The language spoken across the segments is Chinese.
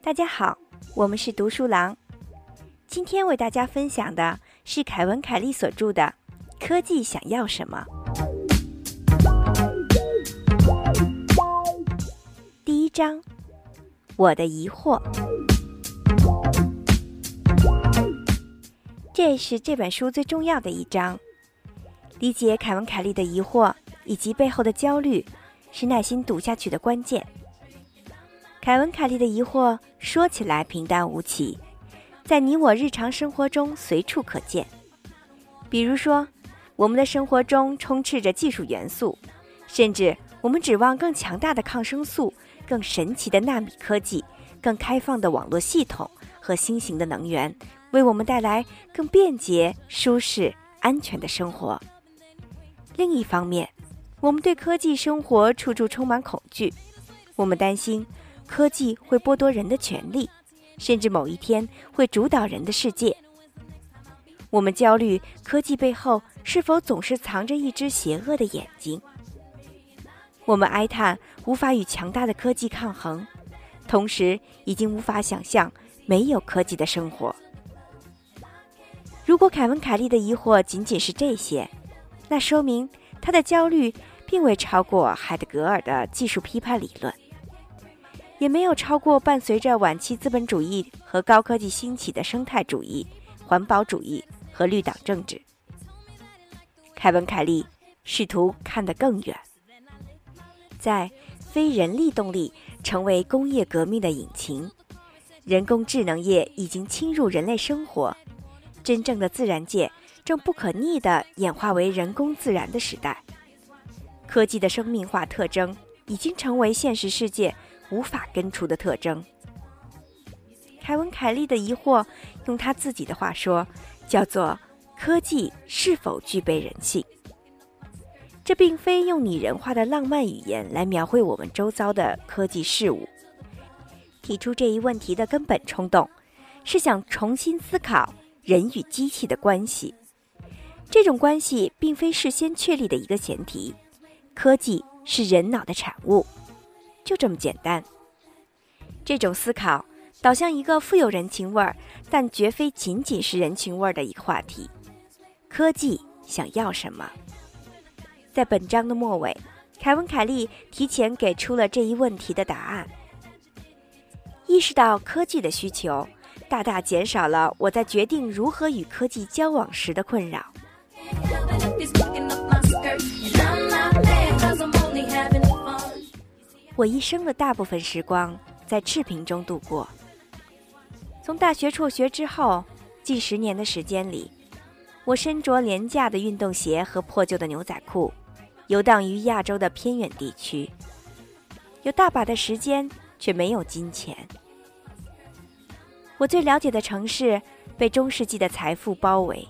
大家好，我们是读书郎。今天为大家分享的是凯文·凯利所著的《科技想要什么》第一章：我的疑惑。这是这本书最重要的一章。理解凯文·凯利的疑惑以及背后的焦虑，是耐心读下去的关键。凯文·凯利的疑惑说起来平淡无奇，在你我日常生活中随处可见。比如说，我们的生活中充斥着技术元素，甚至我们指望更强大的抗生素、更神奇的纳米科技、更开放的网络系统和新型的能源，为我们带来更便捷、舒适、安全的生活。另一方面，我们对科技生活处处充满恐惧，我们担心。科技会剥夺人的权利，甚至某一天会主导人的世界。我们焦虑科技背后是否总是藏着一只邪恶的眼睛。我们哀叹无法与强大的科技抗衡，同时已经无法想象没有科技的生活。如果凯文·凯利的疑惑仅仅是这些，那说明他的焦虑并未超过海德格尔的技术批判理论。也没有超过伴随着晚期资本主义和高科技兴起的生态主义、环保主义和绿党政治。凯文·凯利试图看得更远，在非人力动力成为工业革命的引擎，人工智能业已经侵入人类生活，真正的自然界正不可逆地演化为人工自然的时代，科技的生命化特征已经成为现实世界。无法根除的特征。凯文·凯利的疑惑，用他自己的话说，叫做“科技是否具备人性”。这并非用拟人化的浪漫语言来描绘我们周遭的科技事物。提出这一问题的根本冲动，是想重新思考人与机器的关系。这种关系并非事先确立的一个前提。科技是人脑的产物。就这么简单。这种思考导向一个富有人情味儿，但绝非仅仅是人情味儿的一个话题：科技想要什么？在本章的末尾，凯文·凯利提前给出了这一问题的答案。意识到科技的需求，大大减少了我在决定如何与科技交往时的困扰。我一生的大部分时光在赤贫中度过。从大学辍学之后，近十年的时间里，我身着廉价的运动鞋和破旧的牛仔裤，游荡于亚洲的偏远地区。有大把的时间，却没有金钱。我最了解的城市被中世纪的财富包围，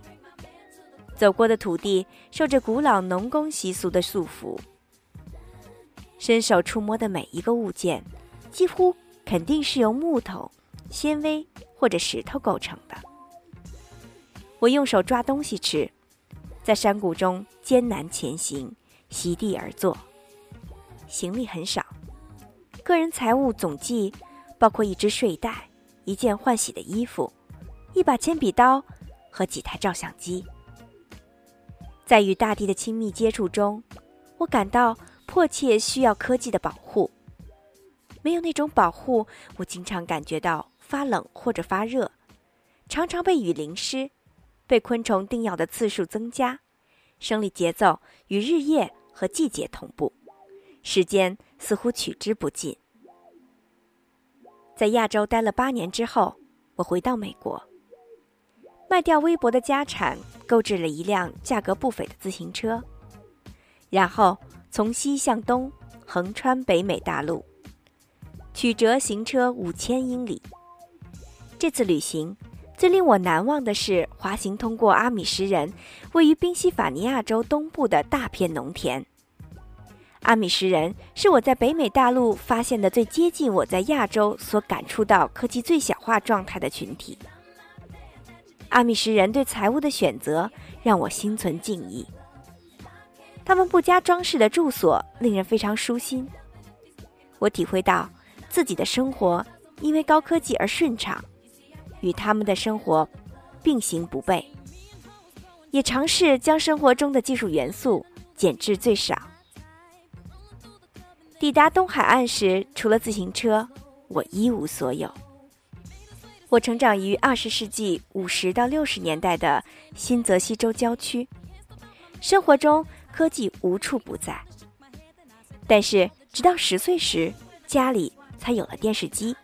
走过的土地受着古老农工习俗的束缚。伸手触摸的每一个物件，几乎肯定是由木头、纤维或者石头构成的。我用手抓东西吃，在山谷中艰难前行，席地而坐。行李很少，个人财物总计包括一只睡袋、一件换洗的衣服、一把铅笔刀和几台照相机。在与大地的亲密接触中，我感到。迫切需要科技的保护，没有那种保护，我经常感觉到发冷或者发热，常常被雨淋湿，被昆虫叮咬的次数增加，生理节奏与日夜和季节同步，时间似乎取之不尽。在亚洲待了八年之后，我回到美国，卖掉微薄的家产，购置了一辆价格不菲的自行车，然后。从西向东横穿北美大陆，曲折行车五千英里。这次旅行最令我难忘的是滑行通过阿米什人位于宾夕法尼亚州东部的大片农田。阿米什人是我在北美大陆发现的最接近我在亚洲所感触到科技最小化状态的群体。阿米什人对财务的选择让我心存敬意。他们不加装饰的住所令人非常舒心。我体会到自己的生活因为高科技而顺畅，与他们的生活并行不悖。也尝试将生活中的技术元素减至最少。抵达东海岸时，除了自行车，我一无所有。我成长于二十世纪五十到六十年代的新泽西州郊区，生活中。科技无处不在，但是直到十岁时，家里才有了电视机。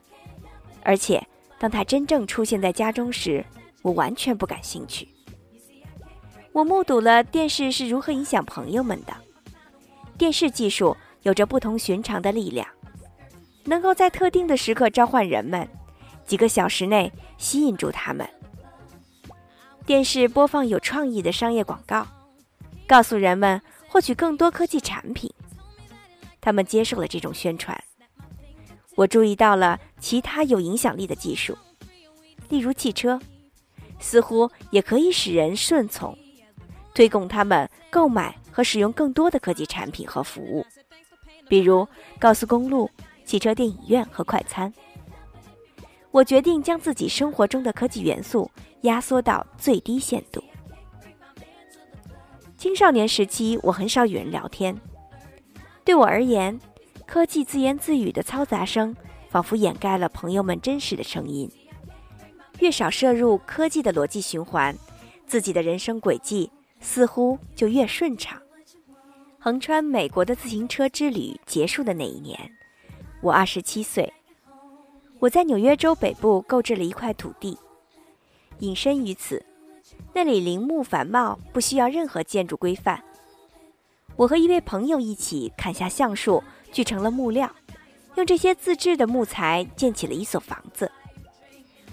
而且，当它真正出现在家中时，我完全不感兴趣。我目睹了电视是如何影响朋友们的。电视技术有着不同寻常的力量，能够在特定的时刻召唤人们，几个小时内吸引住他们。电视播放有创意的商业广告。告诉人们获取更多科技产品，他们接受了这种宣传。我注意到了其他有影响力的技术，例如汽车，似乎也可以使人顺从，推动他们购买和使用更多的科技产品和服务，比如高速公路、汽车电影院和快餐。我决定将自己生活中的科技元素压缩到最低限度。青少年时期，我很少与人聊天。对我而言，科技自言自语的嘈杂声仿佛掩盖了朋友们真实的声音。越少摄入科技的逻辑循环，自己的人生轨迹似乎就越顺畅。横穿美国的自行车之旅结束的那一年，我二十七岁。我在纽约州北部购置了一块土地，隐身于此。那里林木繁茂，不需要任何建筑规范。我和一位朋友一起砍下橡树，锯成了木料，用这些自制的木材建起了一所房子。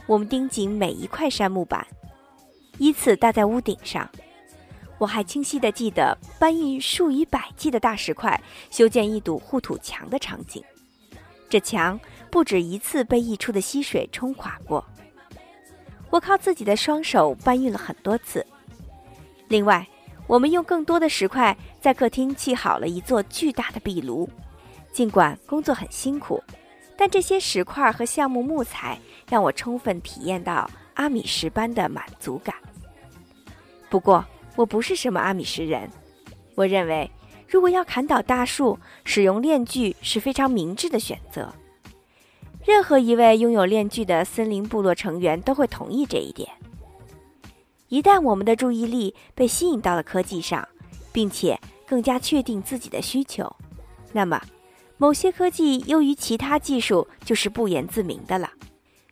我们钉紧每一块杉木板，依次搭在屋顶上。我还清晰地记得搬运数以百计的大石块修建一堵护土墙的场景。这墙不止一次被溢出的溪水冲垮过。我靠自己的双手搬运了很多次。另外，我们用更多的石块在客厅砌好了一座巨大的壁炉。尽管工作很辛苦，但这些石块和橡木木材让我充分体验到阿米什般的满足感。不过，我不是什么阿米什人。我认为，如果要砍倒大树，使用链锯是非常明智的选择。任何一位拥有链锯的森林部落成员都会同意这一点。一旦我们的注意力被吸引到了科技上，并且更加确定自己的需求，那么某些科技优于其他技术就是不言自明的了。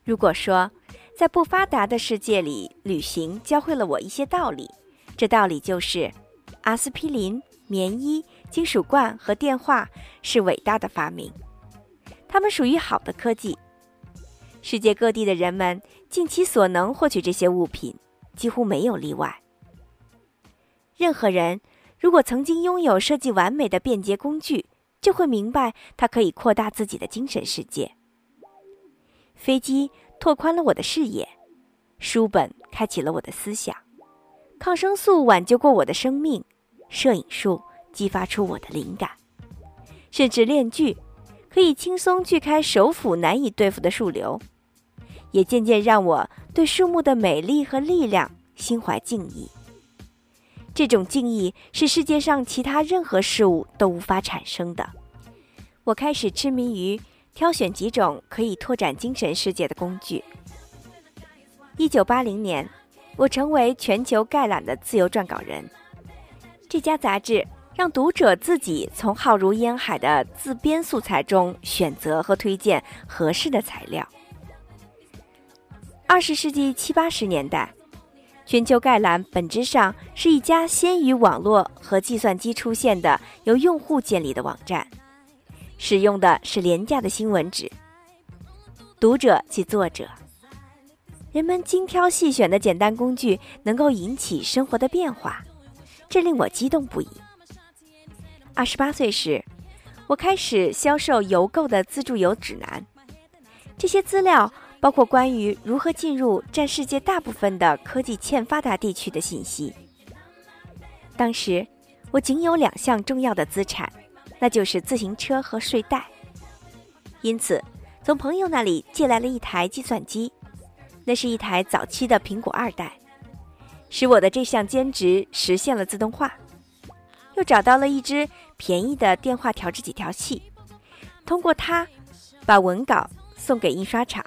如果说在不发达的世界里，旅行教会了我一些道理，这道理就是阿司匹林、棉衣、金属罐和电话是伟大的发明。它们属于好的科技。世界各地的人们尽其所能获取这些物品，几乎没有例外。任何人如果曾经拥有设计完美的便捷工具，就会明白它可以扩大自己的精神世界。飞机拓宽了我的视野，书本开启了我的思想，抗生素挽救过我的生命，摄影术激发出我的灵感，甚至链锯。可以轻松锯开手斧难以对付的树瘤，也渐渐让我对树木的美丽和力量心怀敬意。这种敬意是世界上其他任何事物都无法产生的。我开始痴迷于挑选几种可以拓展精神世界的工具。一九八零年，我成为全球概览的自由撰稿人。这家杂志。让读者自己从浩如烟海的自编素材中选择和推荐合适的材料。二十世纪七八十年代，全球概览本质上是一家先于网络和计算机出现的由用户建立的网站，使用的是廉价的新闻纸。读者即作者，人们精挑细选的简单工具能够引起生活的变化，这令我激动不已。二十八岁时，我开始销售邮购的自助游指南。这些资料包括关于如何进入占世界大部分的科技欠发达地区的信息。当时我仅有两项重要的资产，那就是自行车和睡袋，因此从朋友那里借来了一台计算机，那是一台早期的苹果二代，使我的这项兼职实现了自动化。又找到了一只便宜的电话调制几条器，通过它把文稿送给印刷厂。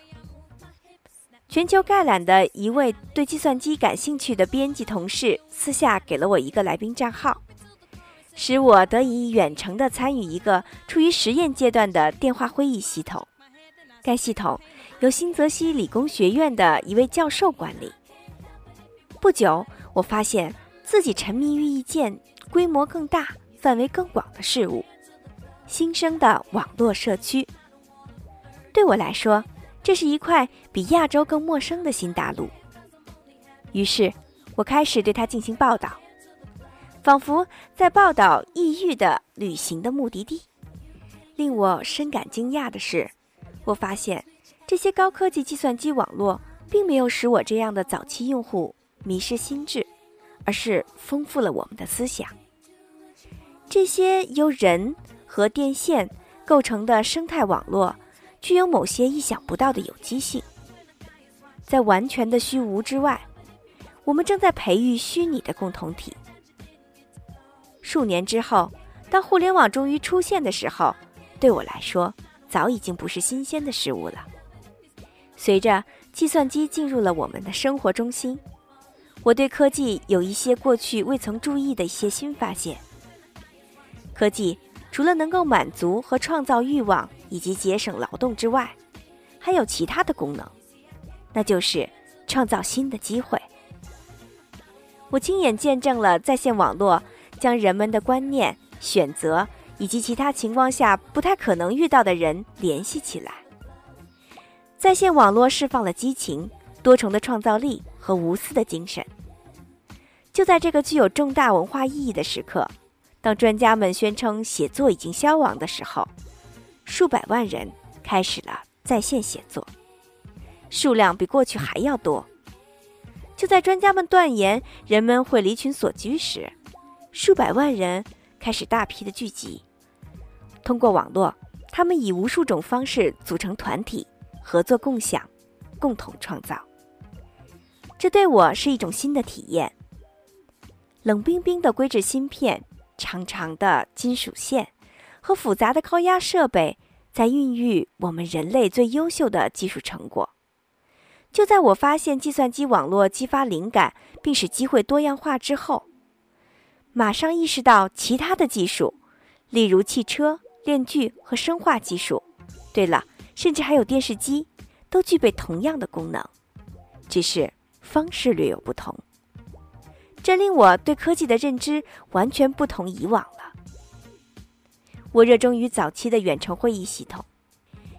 全球概览的一位对计算机感兴趣的编辑同事私下给了我一个来宾账号，使我得以远程的参与一个处于实验阶段的电话会议系统。该系统由新泽西理工学院的一位教授管理。不久，我发现自己沉迷于一件规模更大、范围更广的事物——新生的网络社区。对我来说，这是一块比亚洲更陌生的新大陆，于是我开始对它进行报道，仿佛在报道异域的旅行的目的地。令我深感惊讶的是，我发现这些高科技计算机网络并没有使我这样的早期用户迷失心智，而是丰富了我们的思想。这些由人和电线构成的生态网络。具有某些意想不到的有机性，在完全的虚无之外，我们正在培育虚拟的共同体。数年之后，当互联网终于出现的时候，对我来说早已经不是新鲜的事物了。随着计算机进入了我们的生活中心，我对科技有一些过去未曾注意的一些新发现。科技除了能够满足和创造欲望。以及节省劳动之外，还有其他的功能，那就是创造新的机会。我亲眼见证了在线网络将人们的观念、选择以及其他情况下不太可能遇到的人联系起来。在线网络释放了激情、多重的创造力和无私的精神。就在这个具有重大文化意义的时刻，当专家们宣称写作已经消亡的时候。数百万人开始了在线写作，数量比过去还要多。就在专家们断言人们会离群索居时，数百万人开始大批的聚集。通过网络，他们以无数种方式组成团体，合作共享，共同创造。这对我是一种新的体验。冷冰冰的硅质芯片，长长的金属线。和复杂的高压设备在孕育我们人类最优秀的技术成果。就在我发现计算机网络激发灵感并使机会多样化之后，马上意识到其他的技术，例如汽车、链锯和生化技术，对了，甚至还有电视机，都具备同样的功能，只是方式略有不同。这令我对科技的认知完全不同以往了。我热衷于早期的远程会议系统。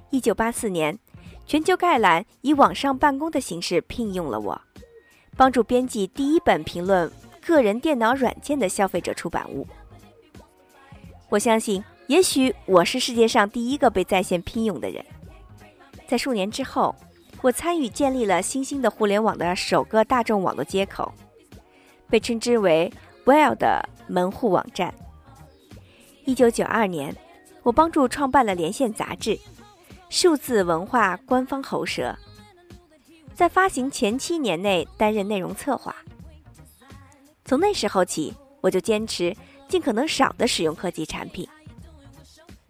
一九八四年，全球概览以网上办公的形式聘用了我，帮助编辑第一本评论个人电脑软件的消费者出版物。我相信，也许我是世界上第一个被在线聘用的人。在数年之后，我参与建立了新兴的互联网的首个大众网络接口，被称之为 “Well” 的门户网站。一九九二年，我帮助创办了《连线》杂志，数字文化官方喉舌，在发行前七年内担任内容策划。从那时候起，我就坚持尽可能少的使用科技产品。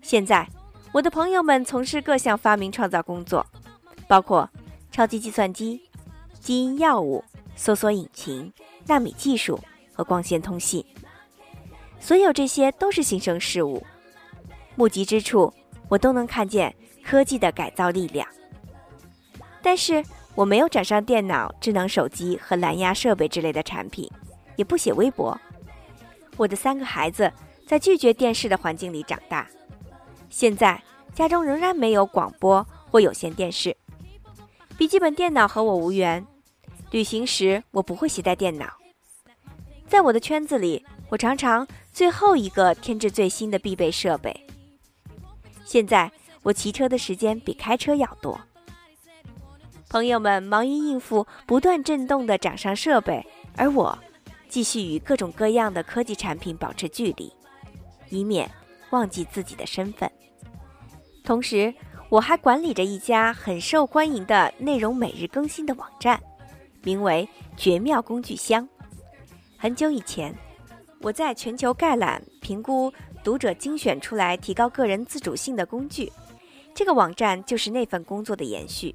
现在，我的朋友们从事各项发明创造工作，包括超级计算机、基因药物、搜索引擎、纳米技术和光纤通信。所有这些都是新生事物，目及之处，我都能看见科技的改造力量。但是我没有掌上电脑、智能手机和蓝牙设备之类的产品，也不写微博。我的三个孩子在拒绝电视的环境里长大，现在家中仍然没有广播或有线电视。笔记本电脑和我无缘，旅行时我不会携带电脑。在我的圈子里，我常常。最后一个添置最新的必备设备。现在我骑车的时间比开车要多。朋友们忙于应付不断震动的掌上设备，而我继续与各种各样的科技产品保持距离，以免忘记自己的身份。同时，我还管理着一家很受欢迎的内容每日更新的网站，名为“绝妙工具箱”。很久以前，我在全球概览评估读者精选出来提高个人自主性的工具，这个网站就是那份工作的延续。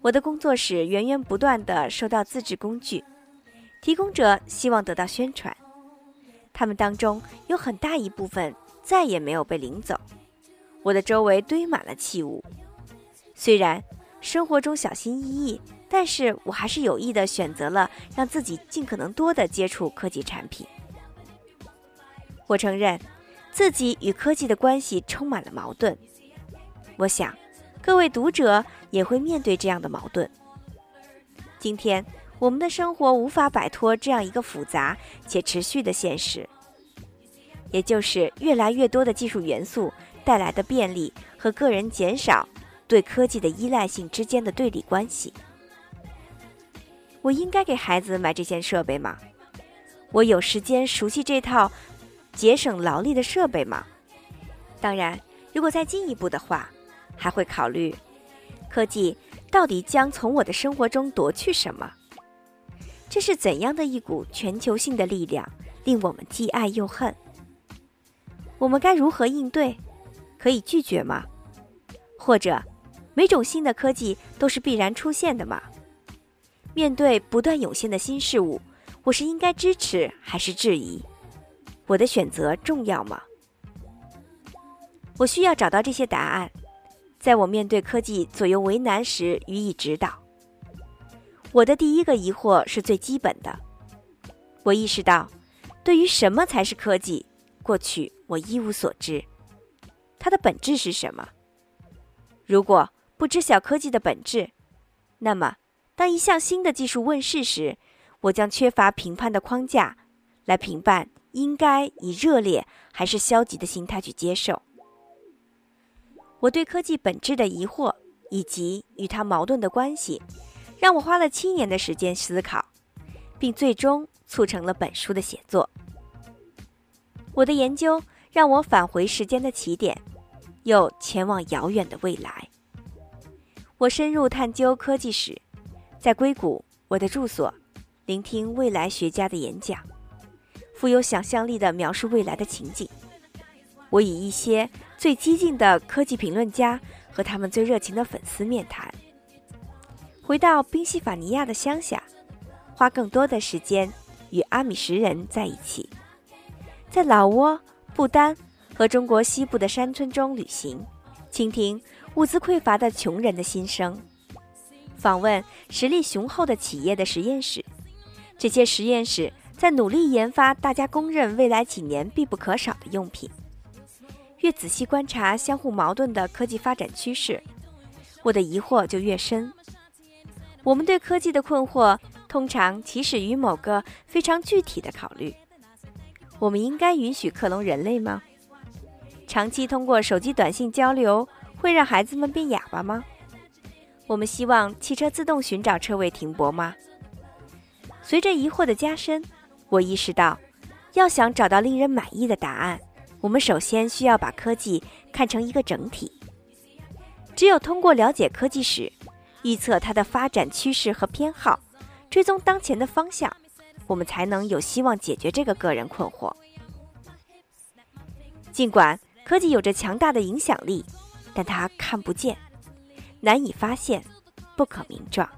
我的工作室源源不断地收到自制工具，提供者希望得到宣传，他们当中有很大一部分再也没有被领走。我的周围堆满了器物，虽然生活中小心翼翼，但是我还是有意地选择了让自己尽可能多地接触科技产品。我承认，自己与科技的关系充满了矛盾。我想。各位读者也会面对这样的矛盾。今天，我们的生活无法摆脱这样一个复杂且持续的现实，也就是越来越多的技术元素带来的便利和个人减少对科技的依赖性之间的对立关系。我应该给孩子买这些设备吗？我有时间熟悉这套节省劳力的设备吗？当然，如果再进一步的话。还会考虑，科技到底将从我的生活中夺去什么？这是怎样的一股全球性的力量，令我们既爱又恨？我们该如何应对？可以拒绝吗？或者，每种新的科技都是必然出现的吗？面对不断涌现的新事物，我是应该支持还是质疑？我的选择重要吗？我需要找到这些答案。在我面对科技左右为难时予以指导。我的第一个疑惑是最基本的。我意识到，对于什么才是科技，过去我一无所知。它的本质是什么？如果不知晓科技的本质，那么当一项新的技术问世时，我将缺乏评判的框架来评判应该以热烈还是消极的心态去接受。我对科技本质的疑惑以及与它矛盾的关系，让我花了七年的时间思考，并最终促成了本书的写作。我的研究让我返回时间的起点，又前往遥远的未来。我深入探究科技史，在硅谷我的住所，聆听未来学家的演讲，富有想象力的描述未来的情景。我以一些最激进的科技评论家和他们最热情的粉丝面谈。回到宾夕法尼亚的乡下，花更多的时间与阿米什人在一起，在老挝、不丹和中国西部的山村中旅行，倾听物资匮乏的穷人的心声，访问实力雄厚的企业的实验室。这些实验室在努力研发大家公认未来几年必不可少的用品。越仔细观察相互矛盾的科技发展趋势，我的疑惑就越深。我们对科技的困惑通常起始于某个非常具体的考虑：我们应该允许克隆人类吗？长期通过手机短信交流会让孩子们变哑巴吗？我们希望汽车自动寻找车位停泊吗？随着疑惑的加深，我意识到，要想找到令人满意的答案。我们首先需要把科技看成一个整体。只有通过了解科技史，预测它的发展趋势和偏好，追踪当前的方向，我们才能有希望解决这个个人困惑。尽管科技有着强大的影响力，但它看不见，难以发现，不可名状。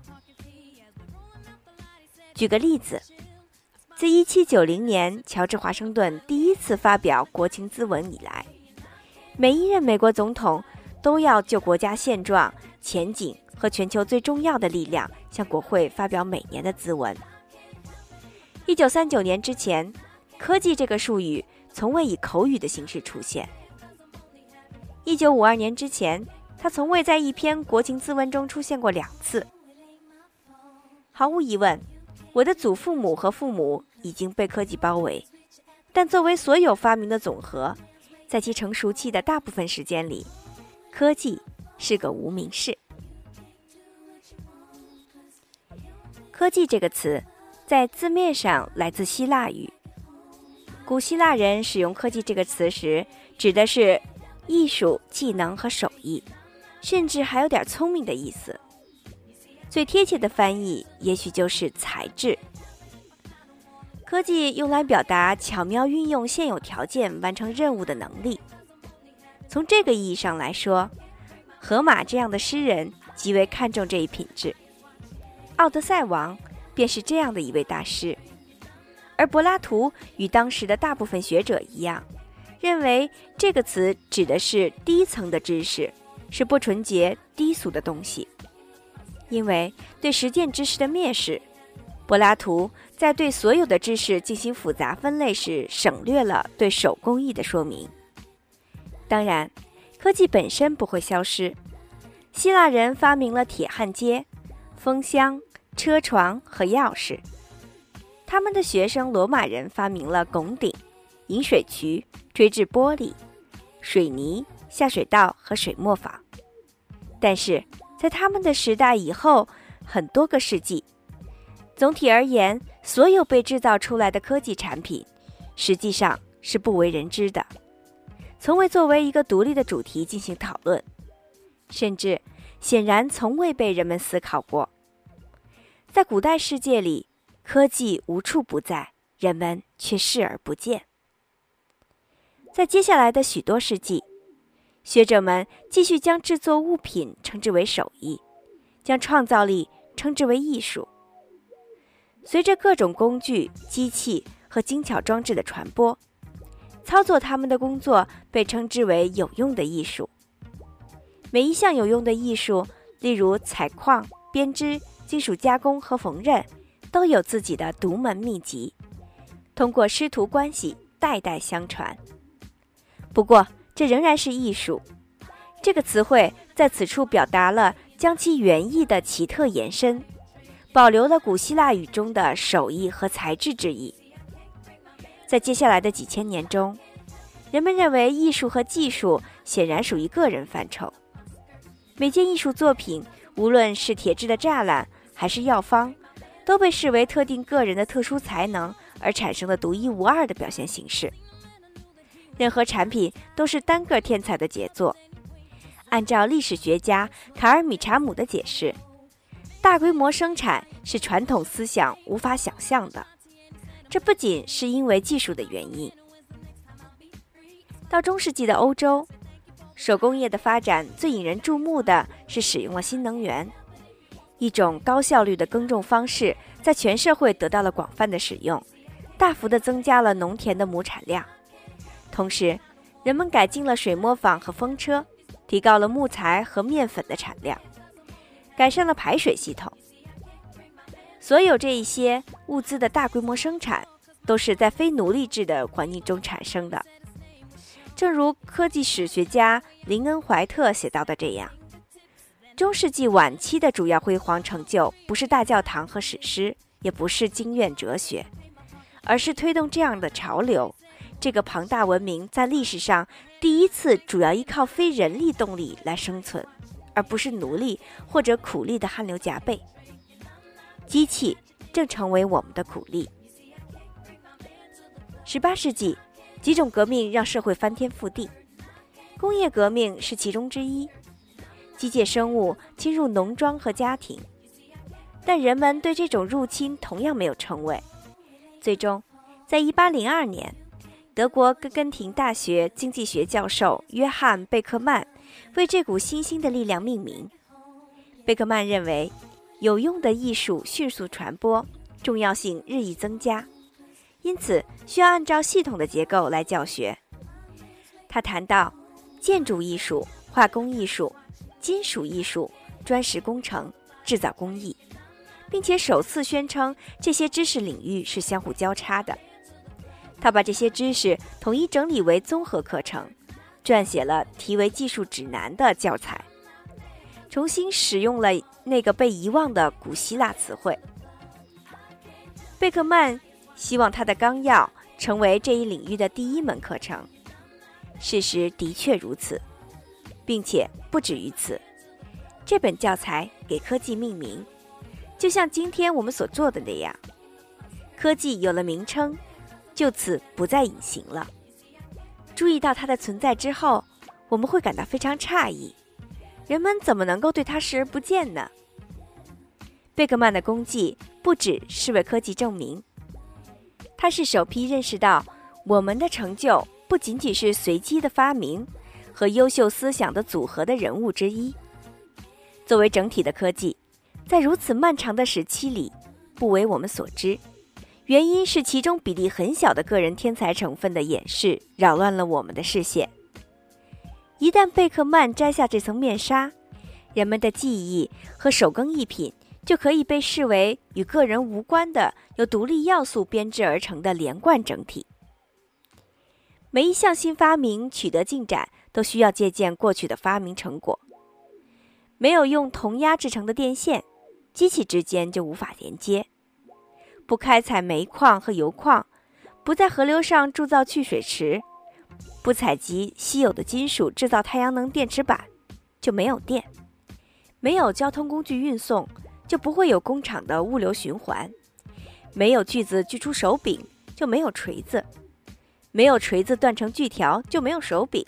举个例子。自1790年乔治华盛顿第一次发表国情咨文以来，每一任美国总统都要就国家现状、前景和全球最重要的力量向国会发表每年的咨文。1939年之前，科技这个术语从未以口语的形式出现。1952年之前，它从未在一篇国情咨文中出现过两次。毫无疑问，我的祖父母和父母。已经被科技包围，但作为所有发明的总和，在其成熟期的大部分时间里，科技是个无名氏。科技这个词在字面上来自希腊语。古希腊人使用“科技”这个词时，指的是艺术、技能和手艺，甚至还有点聪明的意思。最贴切的翻译，也许就是才智。科技用来表达巧妙运用现有条件完成任务的能力。从这个意义上来说，荷马这样的诗人极为看重这一品质。奥德赛王便是这样的一位大师。而柏拉图与当时的大部分学者一样，认为这个词指的是低层的知识，是不纯洁、低俗的东西。因为对实践知识的蔑视，柏拉图在对所有的知识进行复杂分类时，省略了对手工艺的说明。当然，科技本身不会消失。希腊人发明了铁焊接、风箱、车床和钥匙；他们的学生罗马人发明了拱顶、引水渠、锥制玻璃、水泥、下水道和水磨坊。但是，在他们的时代以后很多个世纪，总体而言，所有被制造出来的科技产品，实际上是不为人知的，从未作为一个独立的主题进行讨论，甚至显然从未被人们思考过。在古代世界里，科技无处不在，人们却视而不见。在接下来的许多世纪。学者们继续将制作物品称之为手艺，将创造力称之为艺术。随着各种工具、机器和精巧装置的传播，操作他们的工作被称之为有用的艺术。每一项有用的艺术，例如采矿、编织、金属加工和缝纫，都有自己的独门秘籍，通过师徒关系代代相传。不过，这仍然是艺术，这个词汇在此处表达了将其原意的奇特延伸，保留了古希腊语中的手艺和材质之意。在接下来的几千年中，人们认为艺术和技术显然属于个人范畴。每件艺术作品，无论是铁制的栅栏还是药方，都被视为特定个人的特殊才能而产生的独一无二的表现形式。任何产品都是单个天才的杰作。按照历史学家卡尔米查姆的解释，大规模生产是传统思想无法想象的。这不仅是因为技术的原因。到中世纪的欧洲，手工业的发展最引人注目的是使用了新能源，一种高效率的耕种方式在全社会得到了广泛的使用，大幅的增加了农田的亩产量。同时，人们改进了水磨坊和风车，提高了木材和面粉的产量，改善了排水系统。所有这一些物资的大规模生产，都是在非奴隶制的环境中产生的。正如科技史学家林恩·怀特写到的这样：中世纪晚期的主要辉煌成就，不是大教堂和史诗，也不是经院哲学，而是推动这样的潮流。这个庞大文明在历史上第一次主要依靠非人力动力来生存，而不是奴隶或者苦力的汗流浃背。机器正成为我们的苦力。十八世纪，几种革命让社会翻天覆地，工业革命是其中之一。机械生物侵入农庄和家庭，但人们对这种入侵同样没有称谓。最终，在一八零二年。德国根根廷大学经济学教授约翰·贝克曼为这股新兴的力量命名。贝克曼认为，有用的艺术迅速传播，重要性日益增加，因此需要按照系统的结构来教学。他谈到建筑艺术、化工艺术、金属艺术、砖石工程、制造工艺，并且首次宣称这些知识领域是相互交叉的。他把这些知识统一整理为综合课程，撰写了题为《技术指南》的教材，重新使用了那个被遗忘的古希腊词汇。贝克曼希望他的纲要成为这一领域的第一门课程。事实的确如此，并且不止于此。这本教材给科技命名，就像今天我们所做的那样，科技有了名称，就此不再隐形了。注意到它的存在之后，我们会感到非常诧异：人们怎么能够对它视而不见呢？贝克曼的功绩不只是为科技证明，他是首批认识到我们的成就不仅仅是随机的发明和优秀思想的组合的人物之一。作为整体的科技，在如此漫长的时期里，不为我们所知。原因是其中比例很小的个人天才成分的掩饰，扰乱了我们的视线。一旦贝克曼摘下这层面纱，人们的记忆和手工艺品就可以被视为与个人无关的、由独立要素编织而成的连贯整体。每一项新发明取得进展，都需要借鉴过去的发明成果。没有用铜压制成的电线，机器之间就无法连接；不开采煤矿和油矿，不在河流上铸造蓄水池，不采集稀有的金属制造太阳能电池板，就没有电；没有交通工具运送，就不会有工厂的物流循环；没有锯子锯出手柄，就没有锤子；没有锤子断成锯条，就没有手柄。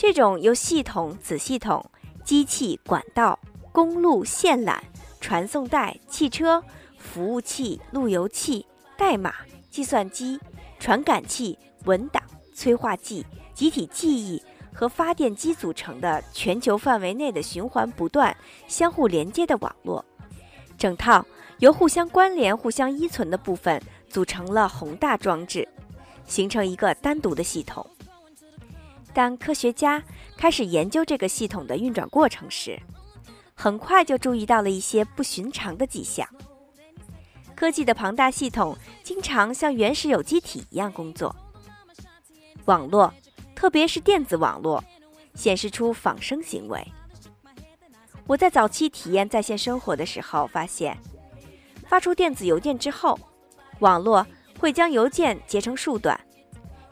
这种由系统、子系统。机器、管道、公路、线缆、传送带、汽车、服务器、路由器、代码、计算机、传感器、文档、催化剂、集体记忆和发电机组成的全球范围内的循环不断、相互连接的网络，整套由互相关联、互相依存的部分组成了宏大装置，形成一个单独的系统。当科学家开始研究这个系统的运转过程时，很快就注意到了一些不寻常的迹象。科技的庞大系统经常像原始有机体一样工作。网络，特别是电子网络，显示出仿生行为。我在早期体验在线生活的时候发现，发出电子邮件之后，网络会将邮件截成数段。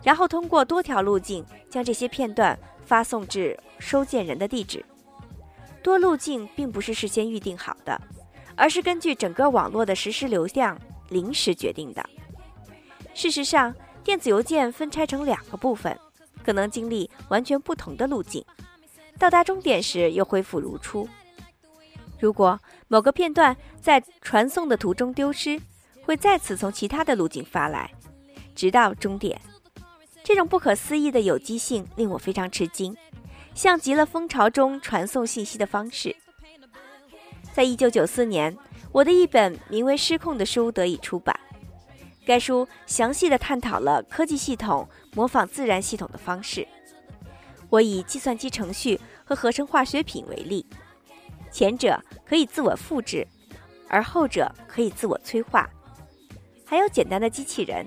然后通过多条路径将这些片段发送至收件人的地址。多路径并不是事先预定好的，而是根据整个网络的实时流量临时决定的。事实上，电子邮件分拆成两个部分，可能经历完全不同的路径，到达终点时又恢复如初。如果某个片段在传送的途中丢失，会再次从其他的路径发来，直到终点。这种不可思议的有机性令我非常吃惊，像极了蜂巢中传送信息的方式。在一九九四年，我的一本名为《失控》的书得以出版。该书详细的探讨了科技系统模仿自然系统的方式。我以计算机程序和合成化学品为例，前者可以自我复制，而后者可以自我催化。还有简单的机器人。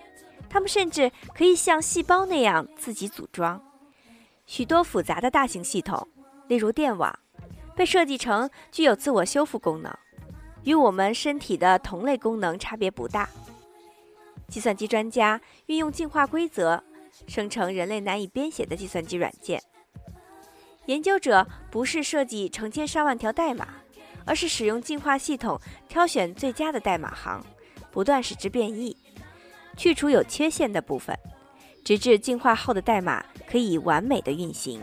它们甚至可以像细胞那样自己组装。许多复杂的大型系统，例如电网，被设计成具有自我修复功能，与我们身体的同类功能差别不大。计算机专家运用进化规则生成人类难以编写的计算机软件。研究者不是设计成千上万条代码，而是使用进化系统挑选最佳的代码行，不断使之变异。去除有缺陷的部分，直至进化后的代码可以完美的运行。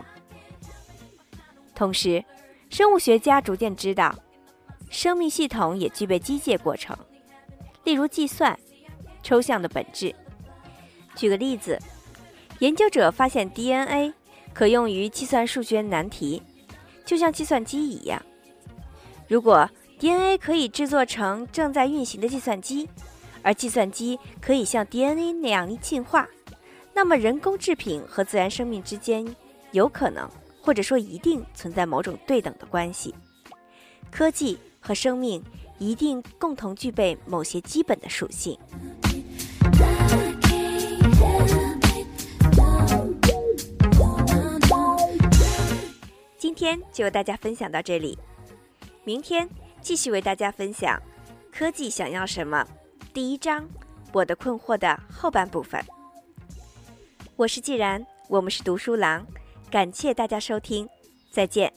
同时，生物学家逐渐知道，生命系统也具备机械过程，例如计算、抽象的本质。举个例子，研究者发现 DNA 可用于计算数学难题，就像计算机一样。如果 DNA 可以制作成正在运行的计算机。而计算机可以像 DNA 那样进化，那么人工制品和自然生命之间有可能，或者说一定存在某种对等的关系。科技和生命一定共同具备某些基本的属性。今天就为大家分享到这里，明天继续为大家分享科技想要什么。第一章，我的困惑的后半部分。我是既然，我们是读书郎，感谢大家收听，再见。